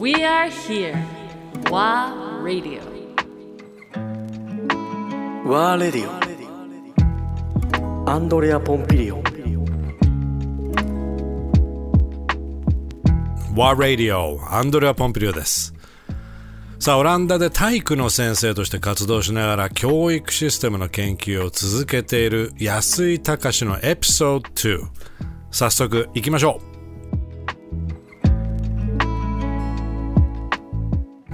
We are here. WA Radio. ワーレディオアンドレア・ポンピリオン War Radio. アンドレア・ポンピリオですさあオランダで体育の先生として活動しながら教育システムの研究を続けている安井隆のエピソード2早速いきましょう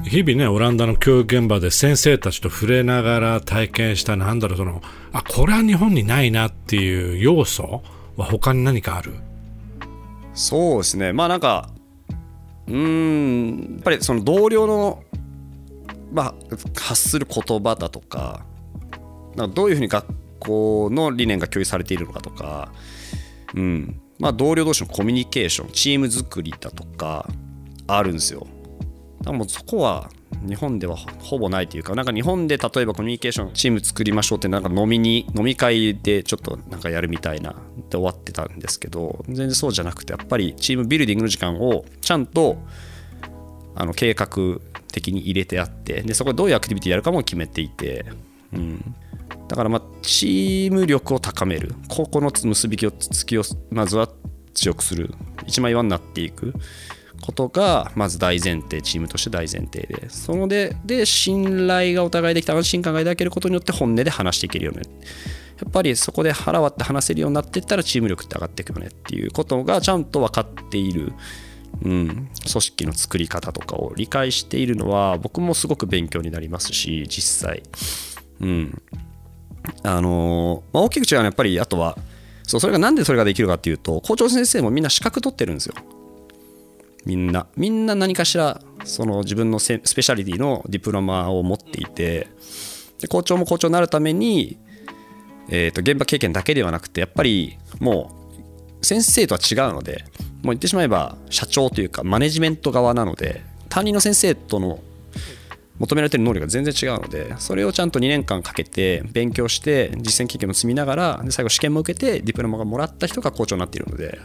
日々ねオランダの教育現場で先生たちと触れながら体験したなんだろうそのあこれは日本にないなっていう要素は他に何かある？そうですね。まあなんかうんやっぱりその同僚の、まあ、発する言葉だとかなんかどういうふうに学校の理念が共有されているのかとか、うん。まあ、同僚同士のコミュニケーションチーム作りだとかあるんですよ。だからもうそこは日本ではほぼないというか、なんか日本で例えばコミュニケーションチーム作りましょうって、なんか飲みに、飲み会でちょっとなんかやるみたいなで終わってたんですけど、全然そうじゃなくて、やっぱりチームビルディングの時間をちゃんとあの計画的に入れてあって、でそこでどういうアクティビティやるかも決めていて、うん、だからまあチーム力を高める、ここの結びつきをまずは強くする、一枚岩になっていく。ことがまず大前提チームとして大前提でそのでで信頼がお互いできた安心感が抱けることによって本音で話していけるよね。やっぱりそこで腹割って話せるようになっていったらチーム力って上がっていくよねっていうことがちゃんと分かっている、うん、組織の作り方とかを理解しているのは僕もすごく勉強になりますし実際。うん。あのまあ、大きく違うのはやっぱりあとはそうそれがなんでそれができるかっていうと校長先生もみんな資格取ってるんですよ。みんな。みんな何かしらその自分のスペシャリティのディプロマを持っていてで校長も校長になるために、えー、と現場経験だけではなくてやっぱりもう先生とは違うのでもう言ってしまえば社長というかマネジメント側なので担任の先生との求められてる能力が全然違うのでそれをちゃんと2年間かけて勉強して実践経験も積みながらで最後試験も受けてディプロマがもらった人が校長になっているので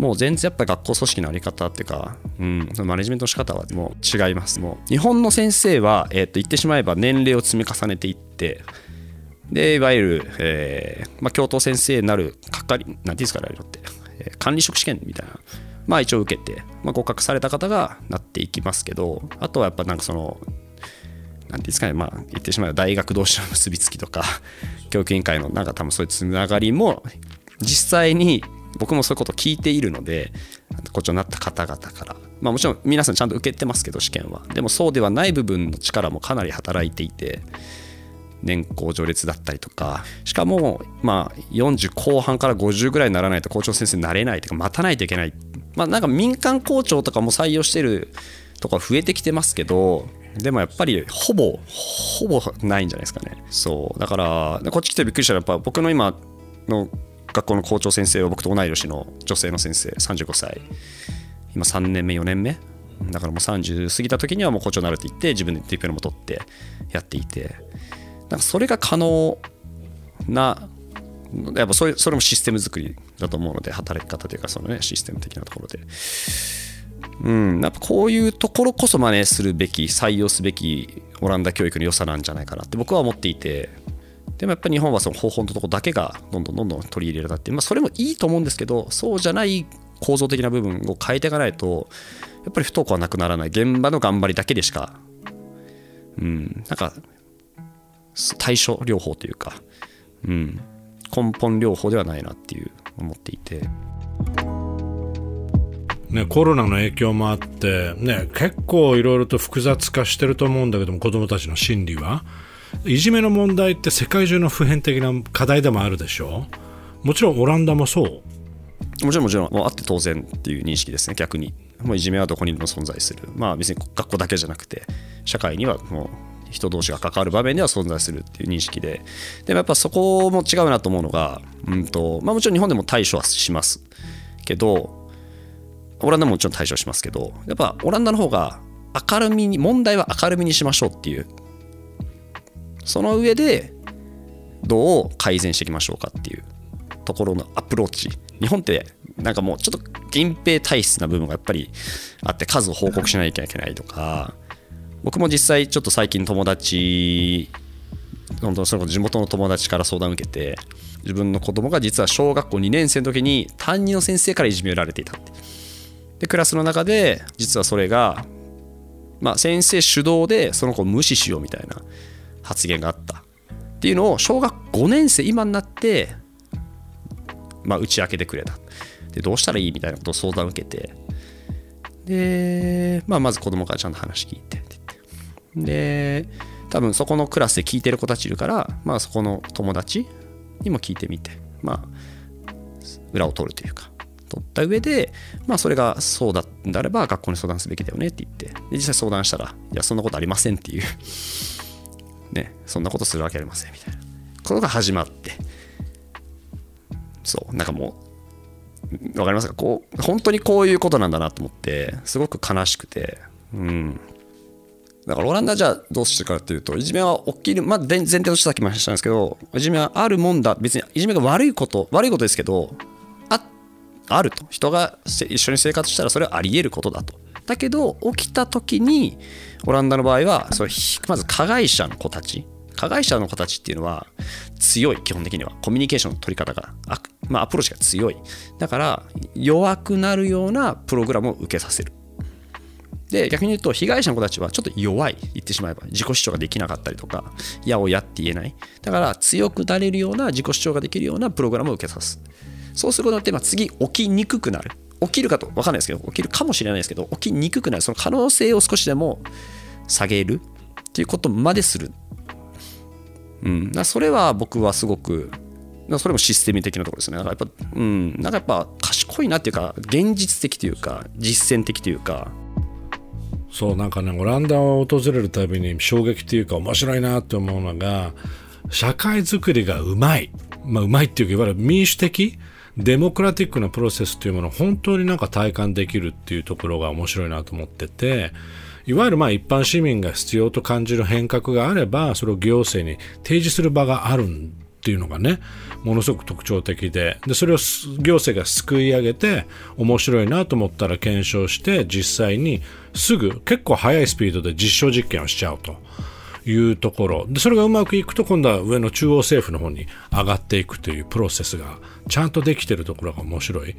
もう全然やっぱ学校組織のあり方っていうか、うん、マネジメントの仕方はもう違います。もう日本の先生は、えー、と言ってしまえば年齢を積み重ねていってでいわゆる、えーまあ、教頭先生になる係なんていうんですかねあれって、えー管理職試験みたいなまあ一応受けて、まあ、合格された方がなっていきますけどあとはやっぱなんかそのなんていうんですかね、まあ、言ってしまえば大学同士の結びつきとか、教育委員会のなんか多分そういうつながりも、実際に僕もそういうこと聞いているので、校長になった方々から、まあもちろん皆さんちゃんと受けてますけど、試験は。でもそうではない部分の力もかなり働いていて、年功序列だったりとか、しかも、まあ40後半から50ぐらいにならないと校長先生になれないとか、待たないといけない。まあなんか民間校長とかも採用してるとか増えてきてますけど、でもやっぱりほぼほぼないんじゃないですかねそうだからこっち来てびっくりしたらやっぱ僕の今の学校の校長先生は僕と同い年の女性の先生35歳。今3年目4年目。だからもう30過ぎた時にはもう校長になるって言って自分でディプロも取ってやっていて。なんかそれが可能なやっぱそれそれもシステム作りだと思うので働き方というかそのねシステム的なところで。うん、やっぱこういうところこそ真似するべき採用すべきオランダ教育の良さなんじゃないかなって僕は思っていて。でもやっぱり日本はその方法のところだけがどんどんどんどん取り入れられて、まあ、それもいいと思うんですけどそうじゃない構造的な部分を変えていかないとやっぱり不登校はなくならない現場の頑張りだけでしかうんなんか対処療法というか、うん、根本療法ではないなっていう思っていて。ね、コロナの影響もあって、ね、結構いろいろと複雑化してると思うんだけども子どもたちの心理はいじめの問題って世界中の普遍的な課題でもあるでしょ？もちろんオランダもそう。もちろんもちろんもうあって当然っていう認識ですね逆に。もういじめはどこにでも存在する。まあ別に学校だけじゃなくて社会にはもう人同士が関わる場面では存在するっていう認識で。でもやっぱそこも違うなと思うのが、うんとまあ、もちろん日本でも対処はしますけどオランダももちろん対処しますけどやっぱオランダの方が明るみに問題は明るみにしましょうっていうその上でどう改善していきましょうかっていうところのアプローチ日本ってなんかもうちょっと隠蔽体質な部分がやっぱりあって数を報告しなきゃいけないとか僕も実際ちょっと最近友達本当その地元の友達から相談を受けて自分の子供が実は小学校2年生の時に担任の先生からいじめられていたって。でクラスの中で実はそれが、まあ、先生主導でその子を無視しようみたいな発言があった。っていうのを小学5年生今になって、まあ、打ち明けてくれた。でどうしたらいいみたいなことを相談を受けて。で、まあ、まず子供からちゃんと話聞いて。って言ってで多分そこのクラスで聞いてる子たちいるから、まあ、そこの友達にも聞いてみて。まあ裏を取るというか。取った上で、まあ、それがそうだんであれば学校に相談すべきだよねって言って。で実際相談したらいやそんなことありませんっていう。ねそんなことするわけありませんみたいな。ことが始まって。そうなんかもうわかりますか？こう本当にこういうことなんだなと思ってすごく悲しくて。うん。だからオランダじゃあどうしてるかっていうといじめは起きるまあ前提としてさっきも話したんですけどいじめはあるもんだ。別にいじめが悪いこと悪いことですけどああると。人が一緒に生活したらそれはあり得ることだと。だけど起きた時にオランダの場合はそれまず加害者の子たち。加害者の子たちっていうのは強い基本的には。コミュニケーションの取り方があ、まあ、アプローチが強い。だから弱くなるようなプログラムを受けさせる。で逆に言うと被害者の子たちはちょっと弱い。言ってしまえば自己主張ができなかったりとかやをやって言えない。だから強くなれるような自己主張ができるようなプログラムを受けさすそうすることによって、まあ、次起きにくくなる。起きるかと分かんないですけど起きるかもしれないですけど起きにくくなる。その可能性を少しでも下げるっていうことまでする。うん、だそれは僕はすごくそれもシステム的なところですね。だからやっぱうん。なんかやっぱ賢いなっていうか現実的というか実践的というか。そうなんかねオランダを訪れるたびに衝撃っていうか面白いなって思うのが社会づくりがうまい。まあうまいっていうかいわゆる民主的デモクラティックなプロセスっていうものを本当になんか体感できるっていうところが面白いなと思ってていわゆるまあ一般市民が必要と感じる変革があればそれを行政に提示する場があるんっていうのがねものすごく特徴的ででそれを行政がすくい上げて面白いなと思ったら検証して実際にすぐ結構速いスピードで実証実験をしちゃうと。いうところ。でそれがうまくいくと今度は上の中央政府の方に上がっていくというプロセスがちゃんとできてるところが面白い。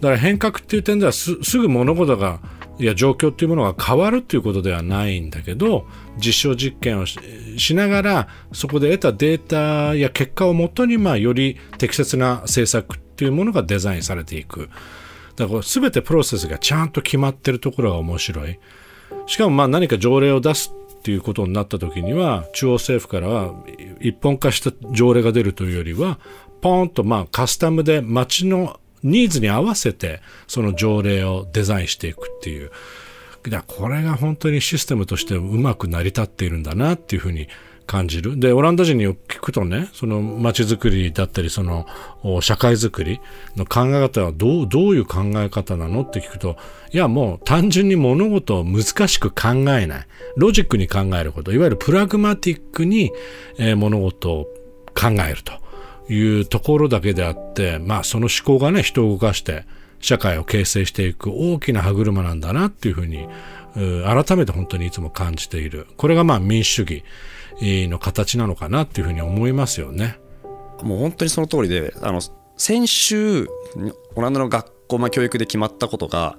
だから変革っていう点ではすぐ物事がいや状況っていうものが変わるっていうことではないんだけど実証実験をししながらそこで得たデータや結果をもとにまあより適切な政策っていうものがデザインされていく。だから全てプロセスがちゃんと決まってるところが面白い。しかもまあ何か条例を出すっていうことになった時には中央政府からは一本化した条例が出るというよりはポーンとまあカスタムで町のニーズに合わせてその条例をデザインしていくっていう。これが本当にシステムとしてうまく成り立っているんだなっていうふうに感じる。で、オランダ人に聞くとね、その街づくりだったり、その社会づくりの考え方はどう、どういう考え方なのって聞くと、いやもう単純に物事を難しく考えない。ロジックに考えること。いわゆるプラグマティックに、えー物事を考えるというところだけであって、まあその思考がね、人を動かして、社会を形成していく大きな歯車なんだなっていうふうに、改めて本当にいつも感じている。これがまあ民主主義の形なのかなっていうふうに思いますよね。もう本当にその通りであの先週オランダの学校、まあ、教育で決まったことが、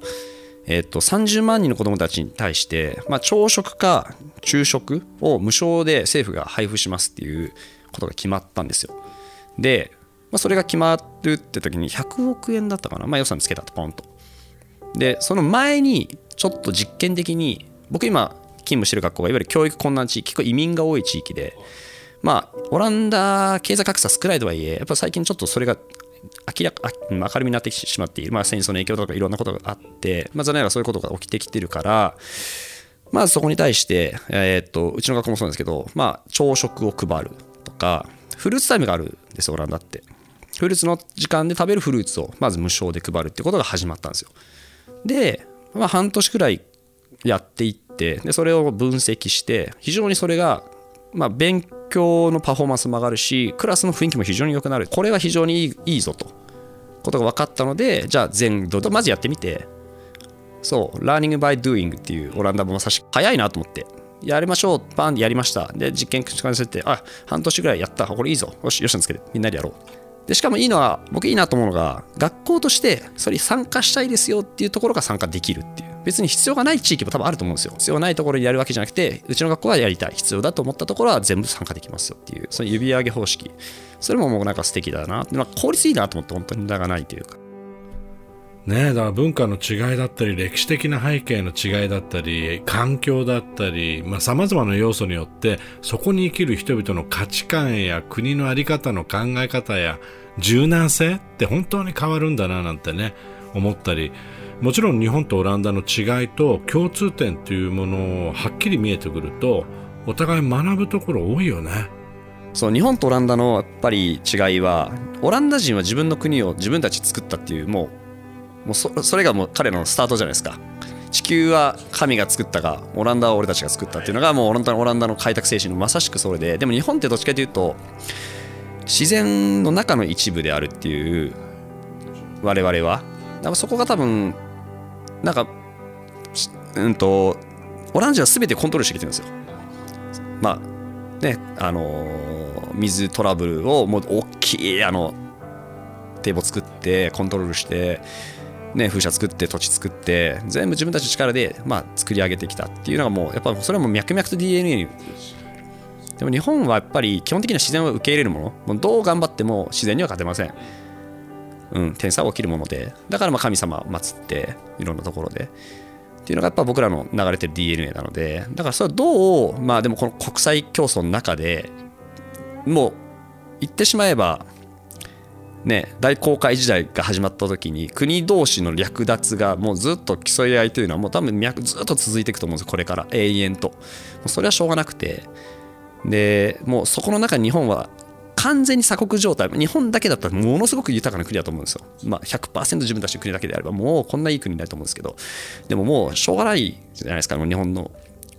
えっと30万人の子どもたちに対して、まあ、朝食か昼食を無償で政府が配布しますっていうことが決まったんですよ。で、まあ、それが決まるって時に100億円だったかな、まあ、予算つけたとポンと。でその前にちょっと実験的に僕今勤務してる学校がいわゆる教育困難地域結構移民が多い地域でまあオランダ経済格差少ないとはいえやっぱ最近ちょっとそれが明らか明るみになってきてしまっている、まあ、戦争の影響とかいろんなことがあって、まあ、残念ながらそういうことが起きてきてるからまずそこに対して、えーっとうちの学校もそうなんですけど、まあ、朝食を配るとかフルーツタイムがあるんですオランダって。フルーツの時間で食べるフルーツをまず無償で配るってことが始まったんですよ。で、まあ、半年くらいやっていってでそれを分析して非常にそれが、まあ、勉強のパフォーマンスも上がるしクラスの雰囲気も非常に良くなる。これは非常にいいいいぞと。ことが分かったのでじゃあ全土とまずやってみて。そう Learning by Doing っていうオランダもまさしく早いなと思って。やりましょう。パンでやりました。で実験口からせてあ半年ぐらいやった。これいいぞ。よしよしなんつけて。みんなでやろう。でしかもいいのは僕いいなと思うのが学校としてそれに参加したいですよっていうところが参加できるっていう。別に必要がない地域も多分あると思うんですよ。必要ないところにやるわけじゃなくてうちの学校はやりたい。必要だと思ったところは全部参加できますよっていうその指上げ方式。それももうなんか素敵だなまあ効率いいなと思って本当に無駄がないというか。ねえだから文化の違いだったり歴史的な背景の違いだったり環境だったりさまざ、まな要素によってそこに生きる人々の価値観や国の在り方の考え方や柔軟性って本当に変わるんだななんてね思ったりもちろん日本とオランダの違いと共通点というものをはっきり見えてくるとお互い学ぶところ多いよね。そう日本とオランダのやっぱり違いはオランダ人は自分の国を自分たち作ったっていうもうもうそそれがもう彼のスタートじゃないですか地球は神が作ったがオランダは俺たちが作ったっていうのがもうオランダオランダの開拓精神のまさしくそれででも日本ってどっちかというと自然の中の一部であるっていう我々はだからそこが多分なんかうんとオランダは全てコントロールしてきてるんですよ。まあねあの水トラブルをもう大きいあの堤防作ってコントロールしてね、風車作って土地作って全部自分たちの力で、まあ、作り上げてきたっていうのがもうやっぱそれはも脈々と DNA に。でも日本はやっぱり基本的には自然を受け入れるもの。もうどう頑張っても自然には勝てません。うん天才は起きるものでだからまあ神様を祀っていろんなところで。っていうのがやっぱ僕らの流れてる DNA なのでだからそれはどうまあでもこの国際競争の中でもう言ってしまえばね、大航海時代が始まった時に国同士の略奪がもうずっと競い合いというのはもう多分ずっと続いていくと思うんですこれから永遠と。それはしょうがなくて。でもうそこの中に日本は完全に鎖国状態。日本だけだったらものすごく豊かな国だと思うんですよ、まあ100%自分たちの国だけであればもうこんないい国になると思うんですけど。でももうしょうがないじゃないですか。日本の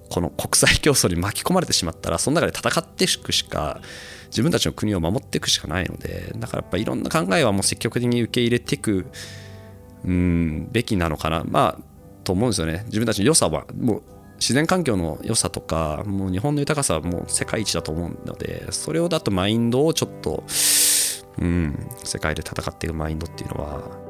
この国際競争に巻き込まれてしまったらその中で戦っていくしか自分たちの国を守っていくしかないので。だからやっぱいろんな考えはもう積極的に受け入れていくうんべきなのかな。まあと思うんですよね。自分たちの良さはもう自然環境の良さとかもう日本の豊かさはもう世界一だと思うのでそれをだとマインドをちょっとうん世界で戦っていくマインドっていうのは